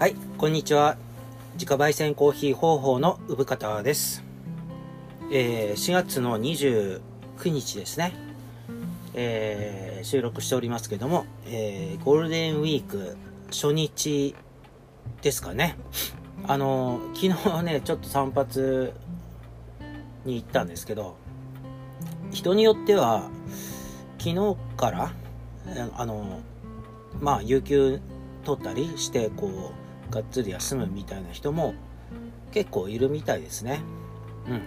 はい、こんにちは。自家焙煎コーヒー方法の産方です。えー4月の29日ですね。えー収録しておりますけども、えーゴールデンウィーク初日ですかね。あの、昨日ね、ちょっと散髪に行ったんですけど、人によっては、昨日から、あの、まあ、有給取ったりして、こう、がっつり休むみたいな人も結構いるみたいですね。うん。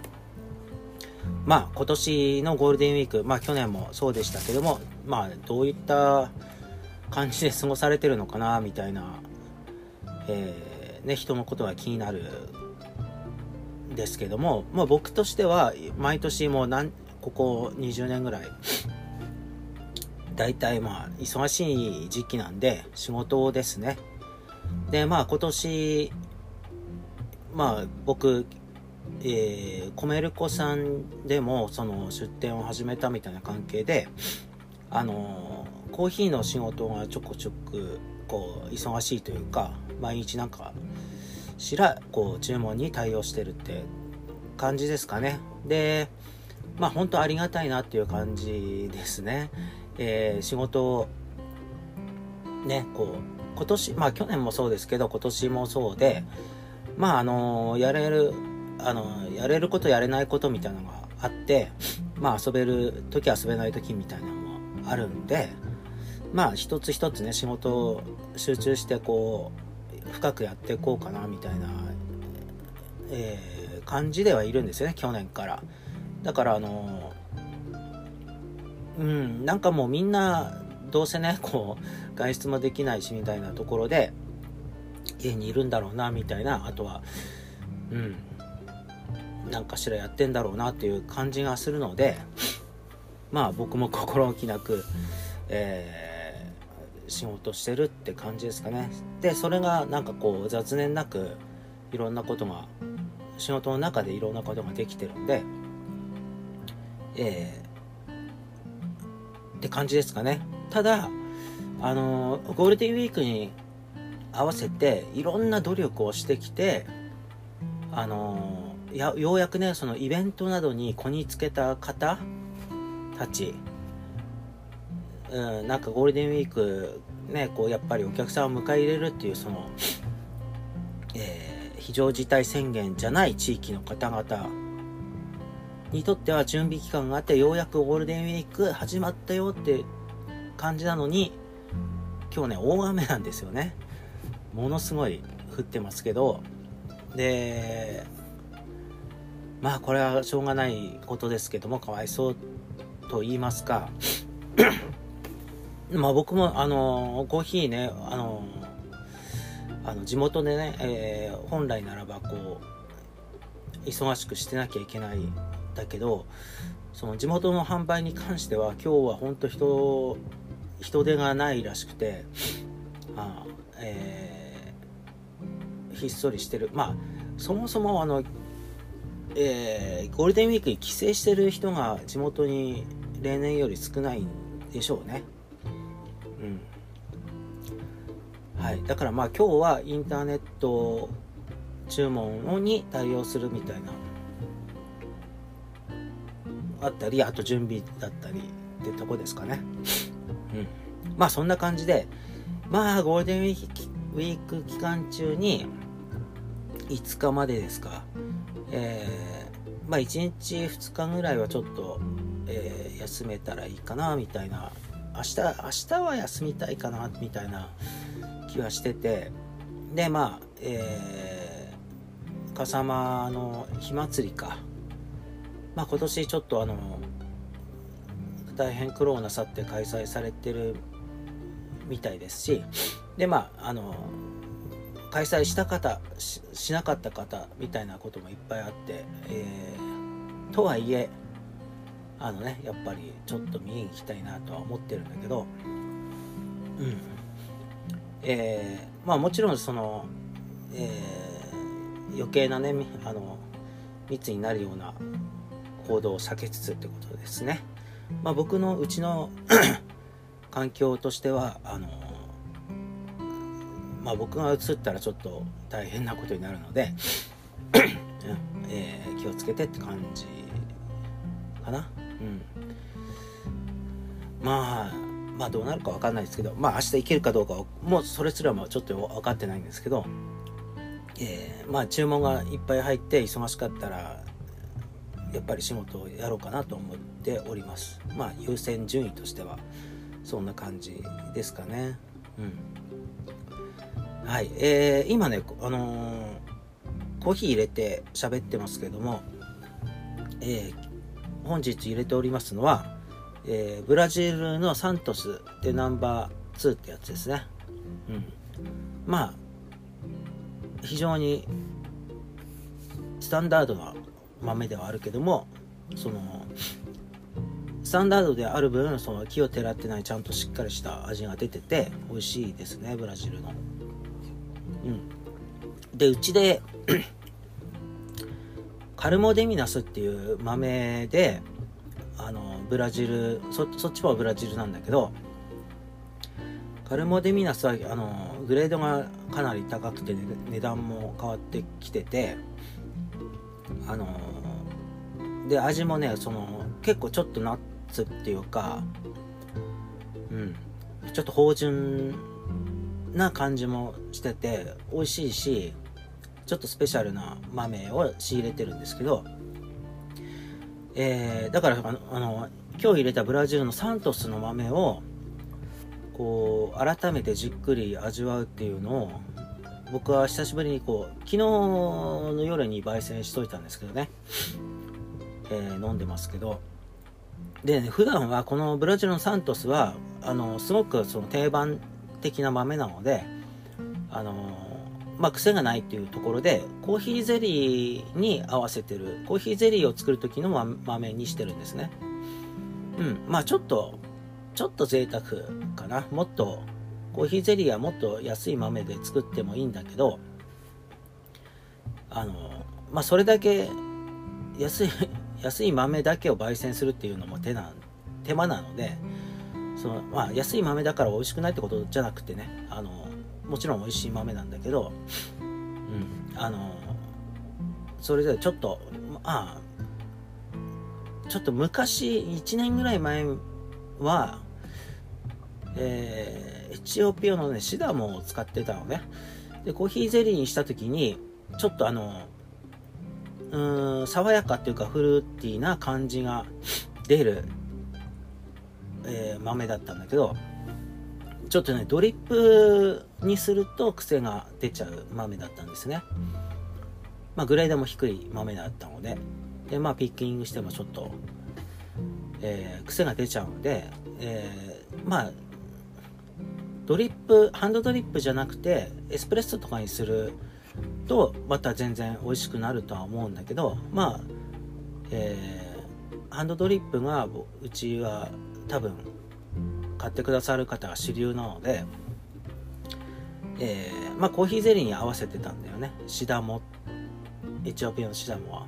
まあ、今年のゴールデンウィーク、まあ去年もそうでしたけども、まあ、どういった感じで過ごされてるのかな、みたいな、えーね、人のことが気になるんですけども、まあ僕としては、毎年もう何、ここ20年ぐらい、大体まあ忙しい時期なんで仕事ですねでまあ今年まあ僕えー、コメルコさんでもその出店を始めたみたいな関係であのコーヒーの仕事がちょこちょくこう忙しいというか毎日なんかしらこう注文に対応してるって感じですかね。でまあ本当ありがたいなっていう感じですね。えー仕事をねこう今年まあ去年もそうですけど今年もそうでまああのやれるあのやれることやれないことみたいなのがあってまあ遊べる時遊べない時みたいなのもあるんでまあ一つ一つね仕事を集中してこう深くやっていこうかなみたいな、えー感じではいるんですよね去年から。だからあのうん、なんかもうみんなどうせねこう外出もできないしみたいなところで家にいるんだろうなみたいなあとはうんなんかしらやってんだろうなっていう感じがするのでまあ僕も心置きなく、えー仕事してるって感じですかね。でそれがなんかこう雑念なくいろんなことが仕事の中でいろんなことができてるんでえーって感じですかね。ただあのゴールデンウィークに合わせていろんな努力をしてきてあのやようやくねそのイベントなどにこぎつけた方たち、うん、なんかゴールデンウィークねこうやっぱりお客さんを迎え入れるっていうその、えー非常事態宣言じゃない地域の方々にとっては準備期間があってようやくゴールデンウィーク始まったよって感じなのに今日ね大雨なんですよね。ものすごい降ってますけど。でまあこれはしょうがないことですけどもかわいそうと言いますか。まあ僕もあのコーヒーねあのあの地元でね、えー本来ならばこう忙しくしてなきゃいけないだけどその地元の販売に関しては今日は本当人人手がないらしくてあえーひっそりしてる。まあそもそもあの、えーゴールデンウィークに帰省してる人が地元に例年より少ないんでしょうね。うん。はい。だからまあ今日はインターネット注文に対応するみたいなあったりあと準備だったりってとこですかね。うん。まあそんな感じでまあゴールデンウィーク期間中に5日までですか。えーまあ1日2日ぐらいはちょっと、えー休めたらいいかなみたいな。明日明日は休みたいかなみたいな気はしてて。でまあえー、笠間の火祭りか。まあ今年ちょっとあの大変苦労なさって開催されてるみたいですしでまああの開催した方ししなかった方みたいなこともいっぱいあって、えーとはいえあのねやっぱりちょっと見に行きたいなとは思ってるんだけどうん。えーまあもちろんその、えー余計なねあの密になるような行動を避けつつってことですね。まあ僕のうちの 環境としてはあのまあ僕が映ったらちょっと大変なことになるので えー、気をつけてって感じかな。うん。まあまあどうなるか分かんないですけどまあ明日行けるかどうかもうそれすらもちょっと分かってないんですけどえー、まあ注文がいっぱい入って忙しかったらやっぱり仕事をやろうかなと思っております。まあ優先順位としてはそんな感じですかね。うん。はい。えー、今ねあのー、コーヒー入れて喋ってますけどもえー、本日入れておりますのは、えー、ブラジルのサントスでナンバー2ってやつですね。うん。まあ非常にスタンダードな豆ではあるけどもそのスタンダードである分その木をてらってないちゃんとしっかりした味が出てて美味しいですねブラジルの。うん。でうちで カルモデミナスっていう豆であのブラジルそそっちはブラジルなんだけどカルモデミナスはあのグレードがかなり高くて、ね、値段も変わってきててあので味もねその結構ちょっとナッツっていうかうん。ちょっと芳醇な感じもしてて美味しいしちょっとスペシャルな豆を仕入れてるんですけどえー、だからあのあの今日入れたブラジルのサントスの豆をこう改めてじっくり味わうっていうのを僕は久しぶりにこう昨日の夜に焙煎しといたんですけどね、えー、飲んでますけど。で、ね、普段はこのブラジルのサントスはあのすごくその定番的な豆なのであのまあ、癖がないっていうところでコーヒーゼリーに合わせてるコーヒーゼリーを作る時の豆にしてるんですね。うんまあちょっとちょっと贅沢かな。もっと、コーヒーゼリーはもっと安い豆で作ってもいいんだけど、あの、まあ、それだけ安い、安い豆だけを焙煎するっていうのも手な、手間なので、その、まあ、安い豆だから美味しくないってことじゃなくてね、あの、もちろん美味しい豆なんだけど、うん、あの、それでちょっと、まあ、ちょっと昔、1年ぐらい前は、えー、エチオピアのね、シダモを使ってたのね。で、コーヒーゼリーにした時に、ちょっとあの、うーん、爽やかっていうかフルーティーな感じが出る、えー、豆だったんだけど、ちょっとね、ドリップにすると癖が出ちゃう豆だったんですね。まあ、グレードも低い豆だったので、で、まあ、ピッキングしてもちょっと、えー、癖が出ちゃうので、えー、まあ、ドリップハンドドリップじゃなくてエスプレッソとかにするとまた全然美味しくなるとは思うんだけどまあ、えー、ハンドドリップがうちは多分買ってくださる方が主流なので、えー、まあコーヒーゼリーに合わせてたんだよね。シダモ。エチオピアのシダモは。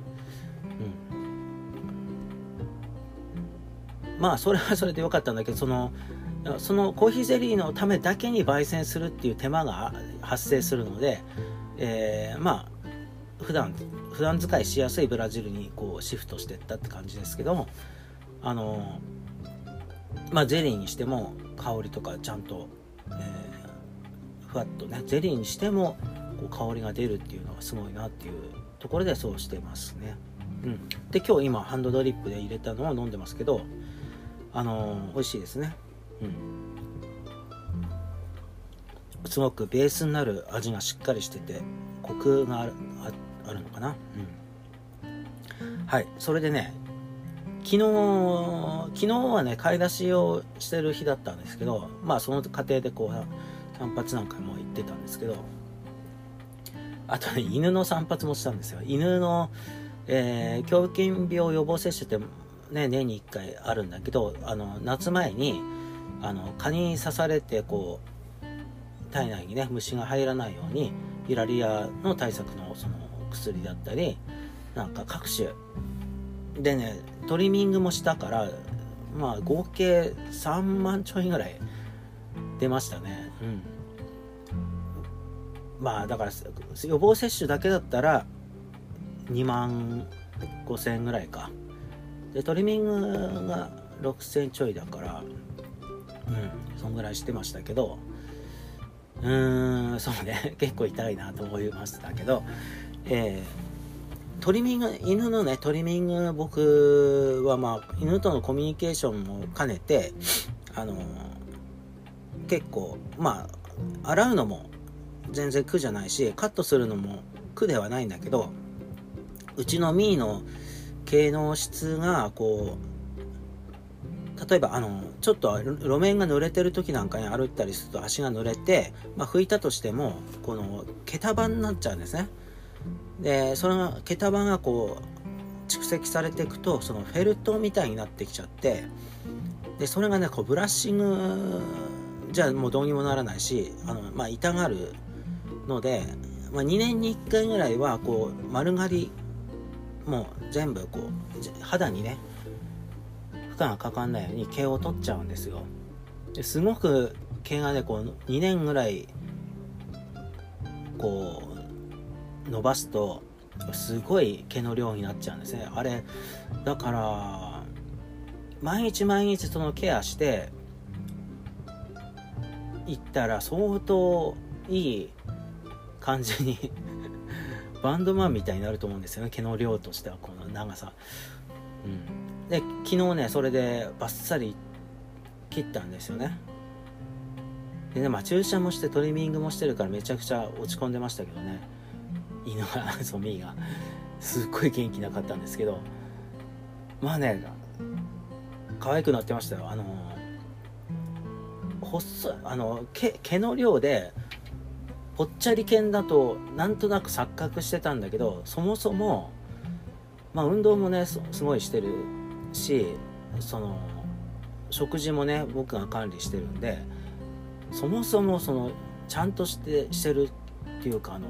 うん。まあそれはそれでよかったんだけどそのそのコーヒーゼリーのためだけに焙煎するっていう手間が発生するので、えー、まあ普段普段使いしやすいブラジルにこうシフトしていったって感じですけどもあのまあゼリーにしても香りとかちゃんと、えー、ふわっとねゼリーにしてもこう香りが出るっていうのがすごいなっていうところでそうしてますね。うん、で今日今ハンドドリップで入れたのを飲んでますけどあのー、美味しいですね。うん、すごくベースになる味がしっかりしててコクがあるあるのかな、うん、はい。それでね昨日昨日はね買い出しをしてる日だったんですけどまあその過程でこう散髪なんかも行ってたんですけどあとね犬の散髪もしたんですよ。犬の、えー、狂犬病予防接種ってね年に1回あるんだけどあの夏前にあの蚊に刺されてこう体内にね虫が入らないようにピラリアの対策のその薬だったりなんか各種。でねトリミングもしたからまあ合計3万ちょいぐらい出ましたね。うん。まあだから予防接種だけだったら2万5000ぐらいか。でトリミングが6000ちょいだからうん。そんぐらいしてましたけどうーんそうね。結構痛いなと思いましたけどえー、トリミング犬のねトリミング僕はまあ犬とのコミュニケーションも兼ねてあの結構まあ洗うのも全然苦じゃないしカットするのも苦ではないんだけどうちのミーの毛の質がこう例えばあのちょっと路面が濡れてる時なんかに歩いたりすると足が濡れて、まあ、拭いたとしてもこの毛束になっちゃうんですね。でその毛束がこう蓄積されていくとそのフェルトみたいになってきちゃってでそれがねこうブラッシングじゃもうどうにもならないしあの、まあ、痛がるので、まあ、2年に1回ぐらいはこう丸刈りもう全部こう肌にね負荷がかかんないように毛を取っちゃうんですよ。ですごく毛がねこう2年ぐらいこう伸ばすとすごい毛の量になっちゃうんですね。あれだから毎日毎日そのケアしていったら相当いい感じに バンドマンみたいになると思うんですよね毛の量としてはこの長さ、うん、で昨日ねそれでバッサリ切ったんですよね。でねまあ注射もしてトリミングもしてるからめちゃくちゃ落ち込んでましたけどね。犬がそう ミーが。すっごい元気なかったんですけど。まあね可愛くなってましたよ。あの細いあの毛毛の量でぽっちゃり犬だとなんとなく錯覚してたんだけどそもそもまあ運動もねすごいしてるしその食事もね僕が管理してるんでそもそもそのちゃんとしてしてるっていうかあの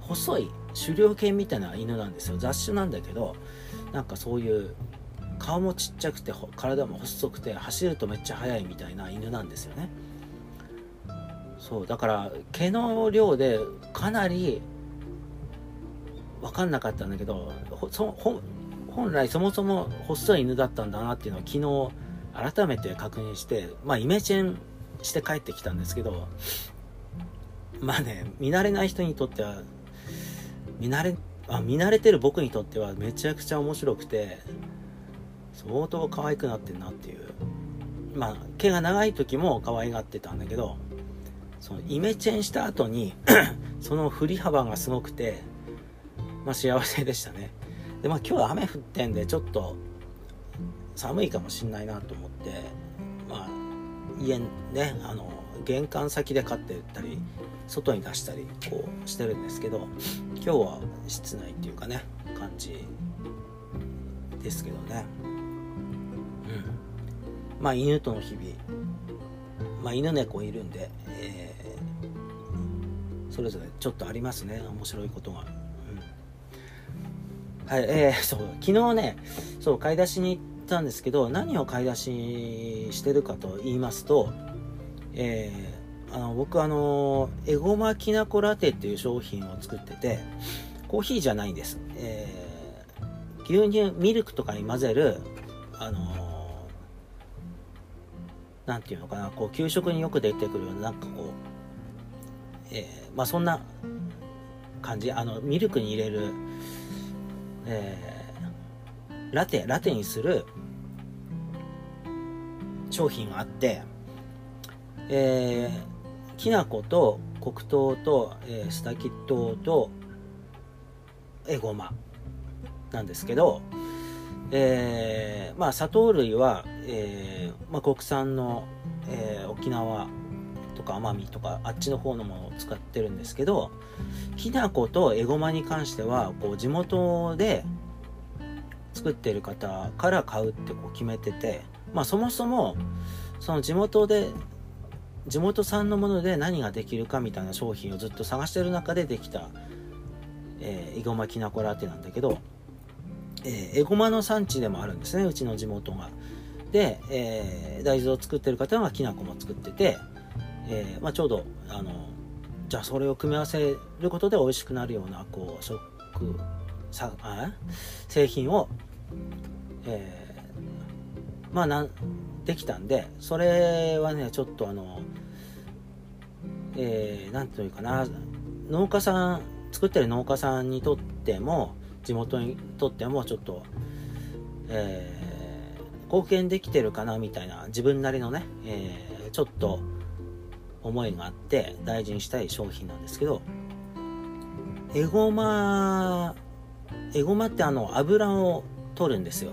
細い狩猟犬みたいな犬なんですよ。雑種なんだけどなんかそういう顔もちっちゃくて体も細くて走るとめっちゃ速いみたいな犬なんですよね。そうだから毛の量でかなり分かんなかったんだけど本来そもそも細い犬だったんだなっていうのを昨日改めて確認してまあイメチェンして帰ってきたんですけどまあね見慣れない人にとっては見慣れあ見慣れてる僕にとってはめちゃくちゃ面白くて相当可愛くなってんなっていう。まあ毛が長い時も可愛がってたんだけどそのイメチェンした後に その振り幅がすごくて、まあ、幸せでしたね。でまあ今日は雨降ってんでちょっと寒いかもしんないなと思ってまあ家ねあの玄関先で飼ってたり外に出したりこうしてるんですけど今日は室内っていうかね感じですけどね。うん。まあ犬との日々。まあ犬猫いるんで、えそれぞれちょっとありますね。面白いことが、はいえー、そう昨日ねそう買い出しに行ったんですけど何を買い出ししてるかと言いますとえー、あの僕あのエゴマきなこラテっていう商品を作っててコーヒーじゃないんです、えー、牛乳ミルクとかに混ぜるあのなんていうのかなこう給食によく出てくるようななんかこうえー、まあそんな感じ。あのミルクに入れる、えー、ラテラテにする商品があって、えー、きな粉と黒糖と、えー、スタキットとエゴマなんですけど、えー、まあ砂糖類は、えーまあ、国産の、えー、沖縄とか奄美とかあっちの方のものを使ってるんですけどきな粉とエゴマに関してはこう地元で作ってる方から買うってこう決めててまあそもそもその地元で地元産のもので何ができるかみたいな商品をずっと探してる中でできた、えー、エゴマきなこラテなんだけど、えー、エゴマの産地でもあるんですねうちの地元が。で、えー、大豆を作ってる方はきな粉も作っててえー、まあ、ちょうどあのじゃあそれを組み合わせることで美味しくなるようなこう食さあ製品を、えー、まあなんできたんでそれはねちょっとあのえー、なんというかな農家さん作ってる農家さんにとっても地元にとってもちょっと、えー、貢献できてるかなみたいな自分なりのね、えー、ちょっと思いがあって大事にしたい商品なんですけどエゴマエゴマってあの油を取るんですよ。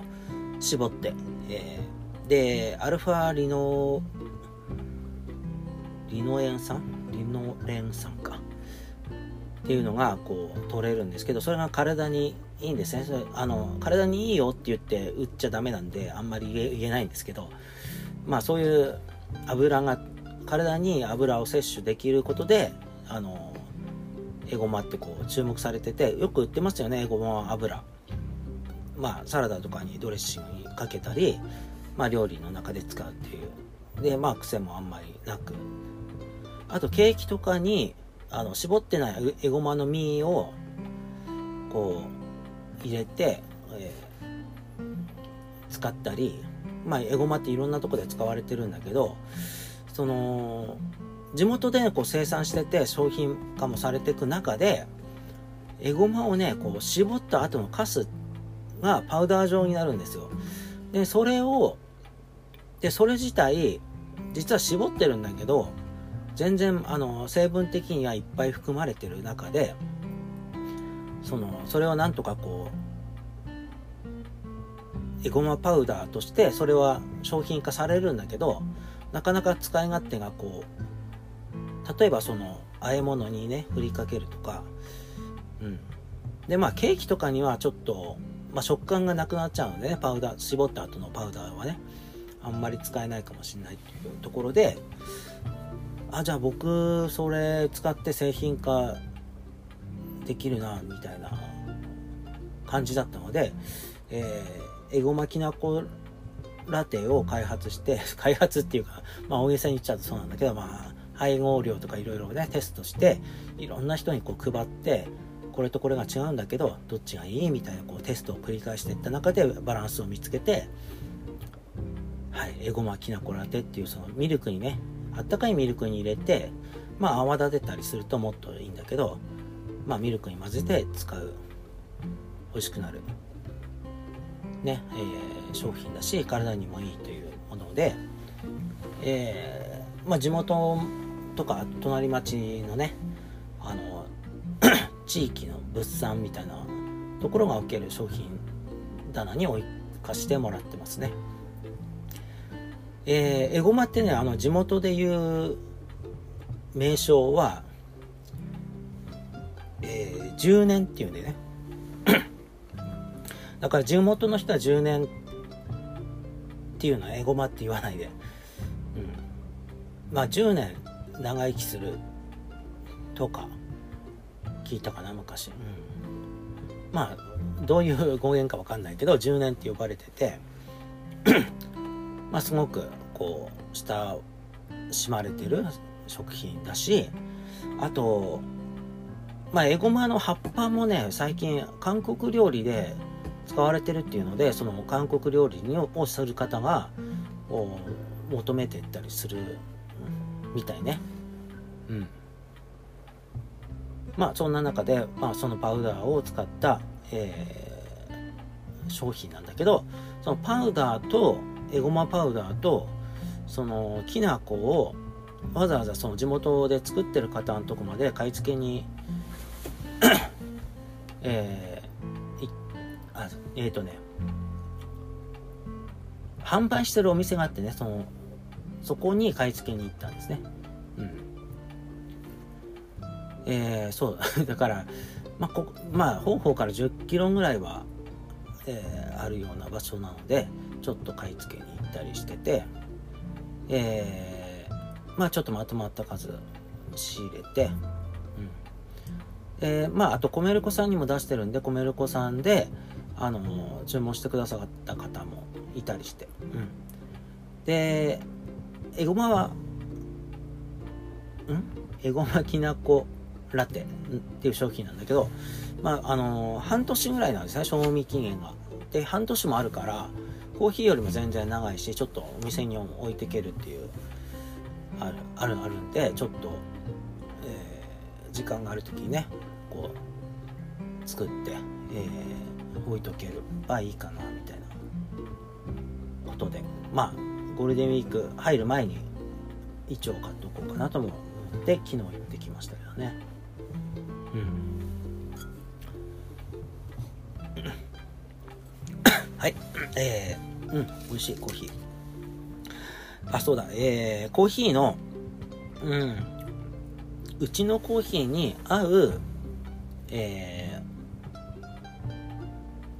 絞って、えー、でアルファリノリノエン酸？リノレン酸か。っていうのがこう取れるんですけどそれが体にいいんですね。それあの体にいいよって言って売っちゃダメなんであんまり言えないんですけどまあそういう油が体に油を摂取できることであのエゴマってこう注目されててよく売ってますよねエゴマ油。まあサラダとかにドレッシングにかけたりまあ料理の中で使うっていう。でまあ癖もあんまりなく。あとケーキとかにあの絞ってないエゴマの実をこう入れて、えー、使ったり。まあエゴマっていろんなとこで使われてるんだけどその地元で、こう生産してて商品化もされていく中でエゴマをねこう絞った後のカスがパウダー状になるんですよ。でそれをでそれ自体実は絞ってるんだけど全然あの成分的にはいっぱい含まれてる中でそのそれをなんとかこうエゴマパウダーとしてそれは商品化されるんだけどなかなか使い勝手がこう例えばその和え物にね振りかけるとかうん。でまあケーキとかにはちょっと、まあ、食感がなくなっちゃうのでねパウダー絞った後のパウダーはねあんまり使えないかもしれないっていうところであじゃあ僕それ使って製品化できるなみたいな感じだったので、えー、エゴマきなこラテを開発して 開発っていうか、まあ、大げさに言っちゃうとそうなんだけど、まあ、配合量とかいろいろねテストしていろんな人にこう配ってこれとこれが違うんだけどどっちがいいみたいなこうテストを繰り返していった中でバランスを見つけてはいエゴマきなこラテっていうそのミルクにねあったかいミルクに入れてまあ泡立てたりするともっといいんだけどまあミルクに混ぜて使う。美味しくなる。ね、えー、商品だし体にもいいというもので、えー、まあ、地元とか隣町のねあの 地域の物産みたいなところが受ける商品棚に置かしてもらってますね。えー、エゴマってねあの地元でいう名称は、えー、10年っていうんでねだから地元の人は10年っていうのはエゴマって言わないで、うん、まあ10年長生きするとか聞いたかな昔、うん、まあどういう語源か分かんないけど10年って呼ばれてて。まあすごくこう親しまれてる食品だしあとまあエゴマの葉っぱもね最近韓国料理で使われてるっていうのでその韓国料理をする方が求めていったりするみたいね。うん。まあそんな中で、まあ、そのパウダーを使った、えー、商品なんだけどそのパウダーとエゴマパウダーとそのきな粉をわざわざその地元で作ってる方のとこまで買い付けにえー、あえっ、ー、とね。販売してるお店があってねそのそこに買い付けに行ったんですね。うん。えー、そう。だからまあこまあ方法から1 0キロぐらいは、えー、あるような場所なのでちょっと買い付けに行ったりしててえー、まあちょっとまとまった数仕入れて、うん。えー、まああとコメルコさんにも出してるんでコメルコさんであの注文してくださった方もいたりして、うん、でエゴマはエゴマきなこラテっていう商品なんだけど、まあ、あのー、半年ぐらいなんですね、賞味期限が。で、半年もあるから、コーヒーよりも全然長いし、ちょっとお店に置いていけるっていう、ある、ある、あるんで、ちょっと、えー、時間がある時にね、こう、作って、えー、置いとけるばいいかな、みたいな。ことで。まあ、ゴールデンウィーク入る前に、一応買っておこうかなとも思って昨日行ってきましたけどね。うん。はい。えー、うん。美味しいコーヒー。あそうだ。えー、コーヒーのうん。うちのコーヒーに合うえー、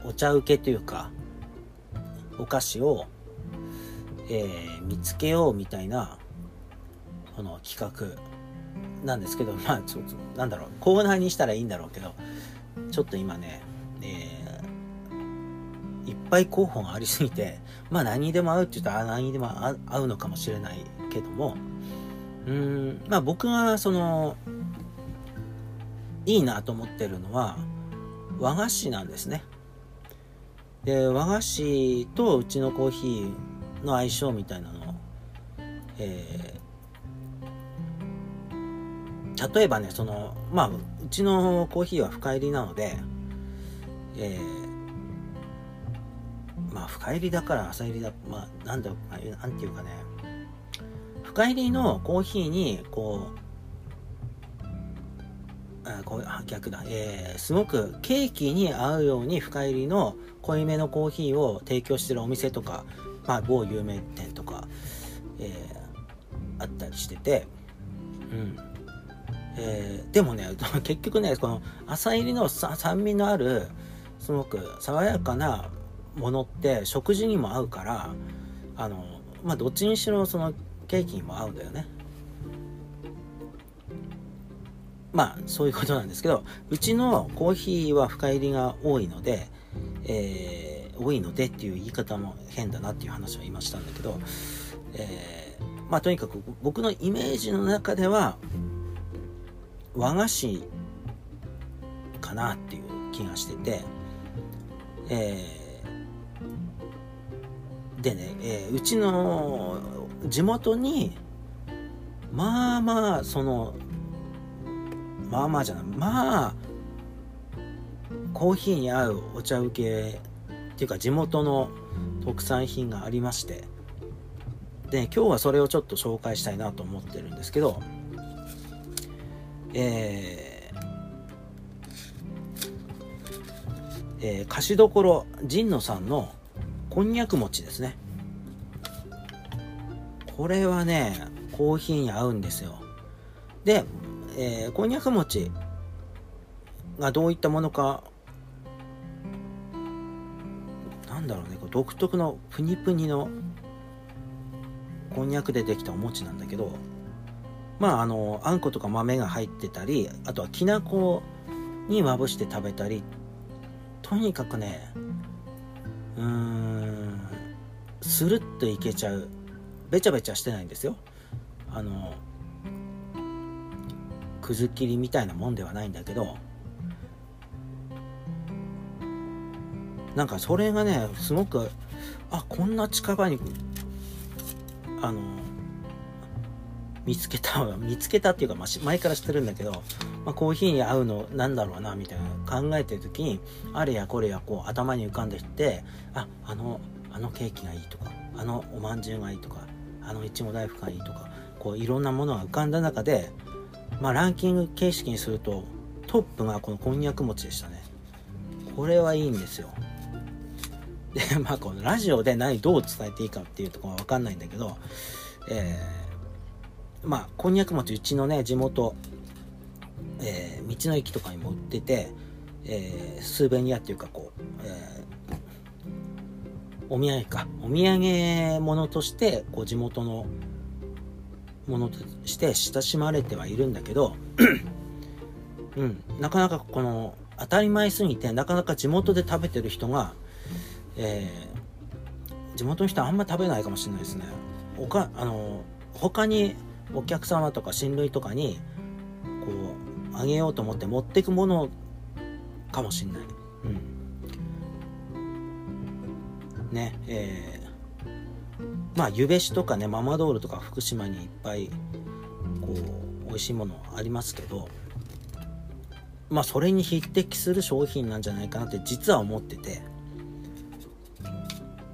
お茶受けというかお菓子を、えー、見つけようみたいなこの企画なんですけど、まあ、ちょっと、なんだろう、コーナーにしたらいいんだろうけど、ちょっと今ね、えー、いっぱい候補がありすぎて、まあ何にでも合うって言ったら何にでも合うのかもしれないけども、うん、まあ僕がその、いいなと思ってるのは、和菓子なんですね。で、和菓子とうちのコーヒーの相性みたいなのを、えー例えばねそのまあうちのコーヒーは深入りなのでえー、まあ深入りだから浅入りだまあなんだなんていうかね深入りのコーヒーにこうあこ逆だ、えー、すごくケーキに合うように深入りの濃いめのコーヒーを提供してるお店とか、まあ、某有名店とか、えー、あったりしてて、うん、えー、でもね 結局ねこの朝入りの酸味のあるすごく爽やかなものって食事にも合うからあのまあどっちにしろそのケーキにも合うんだよね。まあそういうことなんですけどうちのコーヒーは深入りが多いので、えー、多いのでっていう言い方も変だなっていう話を今したんだけど、えー、まあとにかく僕のイメージの中では和菓子かなっていう気がしてて、えー、でね、えー、うちの地元にまあまあそのまあまあじゃない。まあコーヒーに合うお茶受けっていうか地元の特産品がありまして。で今日はそれをちょっと紹介したいなと思ってるんですけど。えー、えー、菓子どころ神野さんのこんにゃく餅ですね。これはねコーヒーに合うんですよ。で、えー、こんにゃく餅がどういったものかなんだろうね独特のプニプニのこんにゃくでできたお餅なんだけどまああのあんことか豆が入ってたりあとはきな粉にまぶして食べたりとにかくねうーんスルッといけちゃうべちゃべちゃしてないんですよ。あのくず切りみたいなもんではないんだけどなんかそれがねすごくあこんな近場にあの見つけた見つけたっていうか、まあ、前から知ってるんだけど、まあ、コーヒーに合うのなんだろうなみたいな考えてる時にあれやこれやこう頭に浮かんできてああのあのケーキがいいとかあのおまんじゅうがいいとかあのいちご大福がいいとかこういろんなものが浮かんだ中で、まあ、ランキング形式にするとトップがこのこんにゃく餅でしたね。これはいいんですよ。で まあこのラジオで何どう伝えていいかっていうところは分かんないんだけどえーまあ、こんにゃく餅、うちのね、地元、えー、道の駅とかにも売ってて、えー、スーベニアっていうか、こう、え、お土産か、お土産物として、こう、地元のものとして親しまれてはいるんだけど、うん、なかなかこの、当たり前すぎて、なかなか地元で食べてる人が、えー、地元の人はあんま食べないかもしれないですね。おか、あの、他にお客様とか親類とかにこうあげようと思って持ってくものかもしんない。うん。ね、えー、まあ、ゆべしとかね、ママドールとか福島にいっぱい、こう、美味しいものありますけど、まあ、それに匹敵する商品なんじゃないかなって実は思ってて、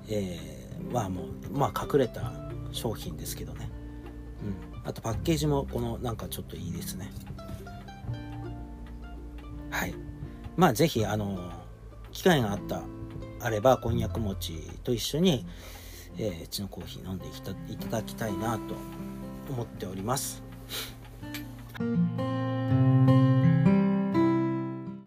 えー、まあもう、まあ、隠れた商品ですけどね。うん。あとパッケージもこのなんかちょっといいですね。はい。まあぜひ、あの、機会があった、あれば、こんにゃく餅と一緒に、えー、うちのコーヒー飲んでいただきたいなと思っております。